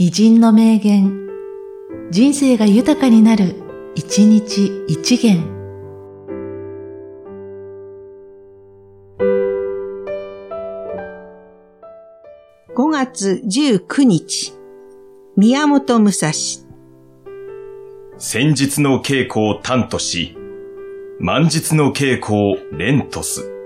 偉人の名言、人生が豊かになる、一日一元。5月19日、宮本武蔵。戦術の稽古を担とし、満術の稽古を連とす。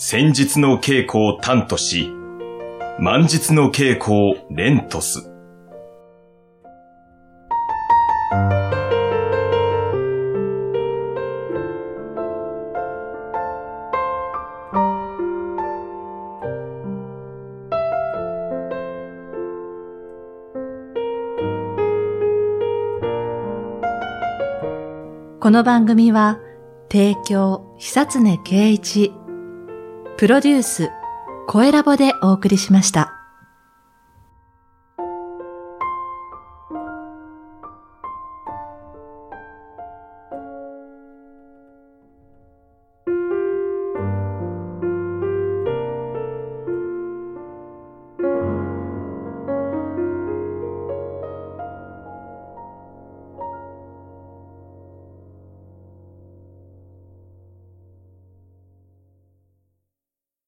戦術の稽古を担とし、満術の稽古を連とす。この番組は、提供、久常圭一、プロデュース、声ラボでお送りしました。